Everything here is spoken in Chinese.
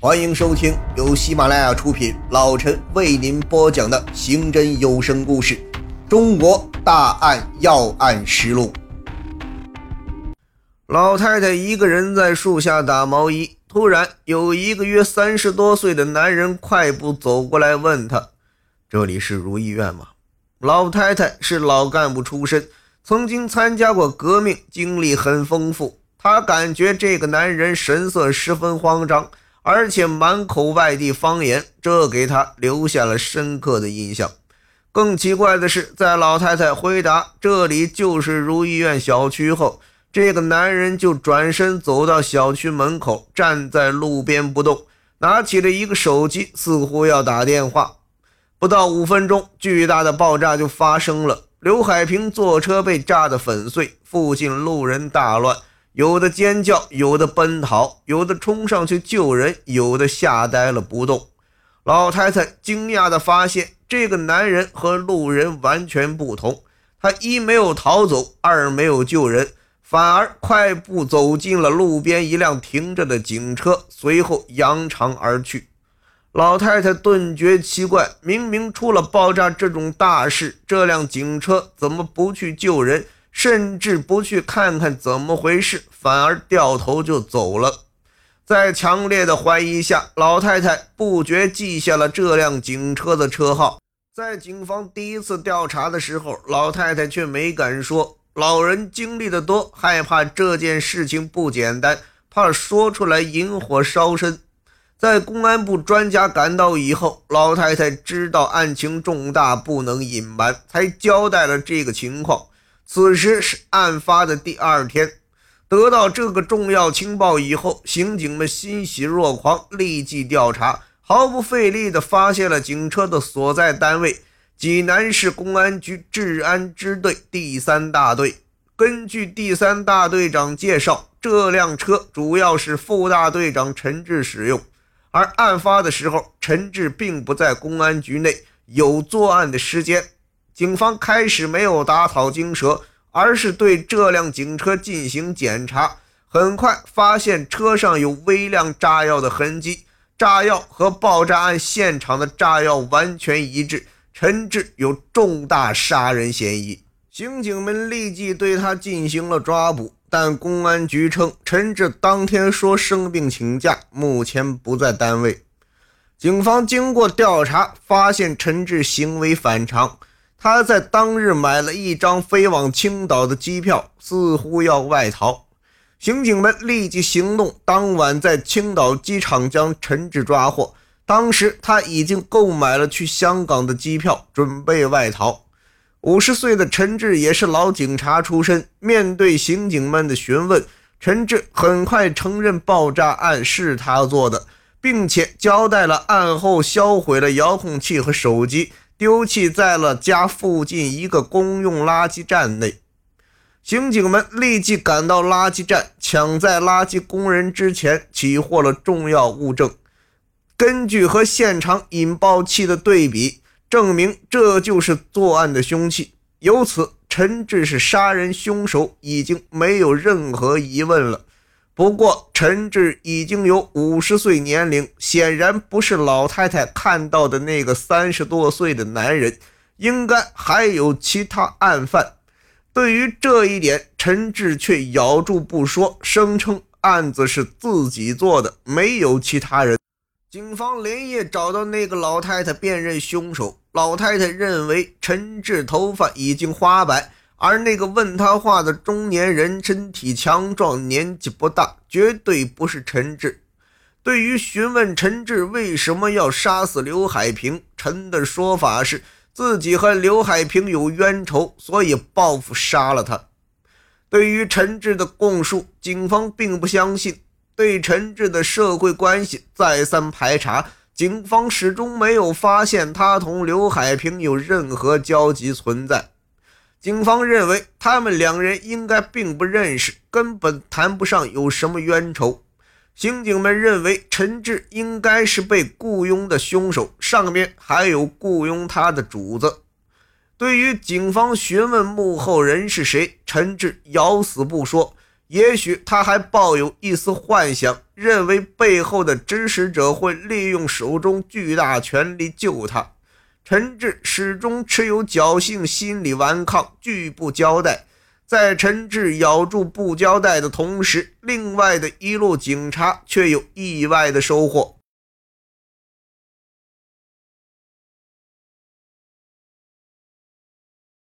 欢迎收听由喜马拉雅出品，老陈为您播讲的刑侦有声故事《中国大案要案实录》。老太太一个人在树下打毛衣，突然有一个约三十多岁的男人快步走过来，问她：“这里是如意院吗？”老太太是老干部出身，曾经参加过革命，经历很丰富。她感觉这个男人神色十分慌张，而且满口外地方言，这给他留下了深刻的印象。更奇怪的是，在老太太回答“这里就是如意院小区”后，这个男人就转身走到小区门口，站在路边不动，拿起了一个手机，似乎要打电话。不到五分钟，巨大的爆炸就发生了。刘海平坐车被炸得粉碎，附近路人大乱，有的尖叫，有的奔逃，有的冲上去救人，有的吓呆了不动。老太太惊讶地发现，这个男人和路人完全不同，他一没有逃走，二没有救人。反而快步走进了路边一辆停着的警车，随后扬长而去。老太太顿觉奇怪，明明出了爆炸这种大事，这辆警车怎么不去救人，甚至不去看看怎么回事，反而掉头就走了？在强烈的怀疑下，老太太不觉记下了这辆警车的车号。在警方第一次调查的时候，老太太却没敢说。老人经历的多，害怕这件事情不简单，怕说出来引火烧身。在公安部专家赶到以后，老太太知道案情重大，不能隐瞒，才交代了这个情况。此时是案发的第二天，得到这个重要情报以后，刑警们欣喜若狂，立即调查，毫不费力地发现了警车的所在单位。济南市公安局治安支队第三大队。根据第三大队长介绍，这辆车主要是副大队长陈志使用。而案发的时候，陈志并不在公安局内有作案的时间。警方开始没有打草惊蛇，而是对这辆警车进行检查。很快发现车上有微量炸药的痕迹，炸药和爆炸案现场的炸药完全一致。陈志有重大杀人嫌疑，刑警们立即对他进行了抓捕。但公安局称，陈志当天说生病请假，目前不在单位。警方经过调查，发现陈志行为反常，他在当日买了一张飞往青岛的机票，似乎要外逃。刑警们立即行动，当晚在青岛机场将陈志抓获。当时他已经购买了去香港的机票，准备外逃。五十岁的陈志也是老警察出身，面对刑警们的询问，陈志很快承认爆炸案是他做的，并且交代了案后销毁了遥控器和手机，丢弃在了家附近一个公用垃圾站内。刑警们立即赶到垃圾站，抢在垃圾工人之前起获了重要物证。根据和现场引爆器的对比，证明这就是作案的凶器。由此，陈志是杀人凶手已经没有任何疑问了。不过，陈志已经有五十岁年龄，显然不是老太太看到的那个三十多岁的男人，应该还有其他案犯。对于这一点，陈志却咬住不说，声称案子是自己做的，没有其他人。警方连夜找到那个老太太辨认凶手。老太太认为陈志头发已经花白，而那个问他话的中年人身体强壮，年纪不大，绝对不是陈志。对于询问陈志为什么要杀死刘海平，陈的说法是自己和刘海平有冤仇，所以报复杀了他。对于陈志的供述，警方并不相信。对陈志的社会关系再三排查，警方始终没有发现他同刘海平有任何交集存在。警方认为他们两人应该并不认识，根本谈不上有什么冤仇。刑警们认为陈志应该是被雇佣的凶手，上面还有雇佣他的主子。对于警方询问幕后人是谁，陈志咬死不说。也许他还抱有一丝幻想，认为背后的指使者会利用手中巨大权力救他。陈志始终持有侥幸心理，顽抗，拒不交代。在陈志咬住不交代的同时，另外的一路警察却有意外的收获。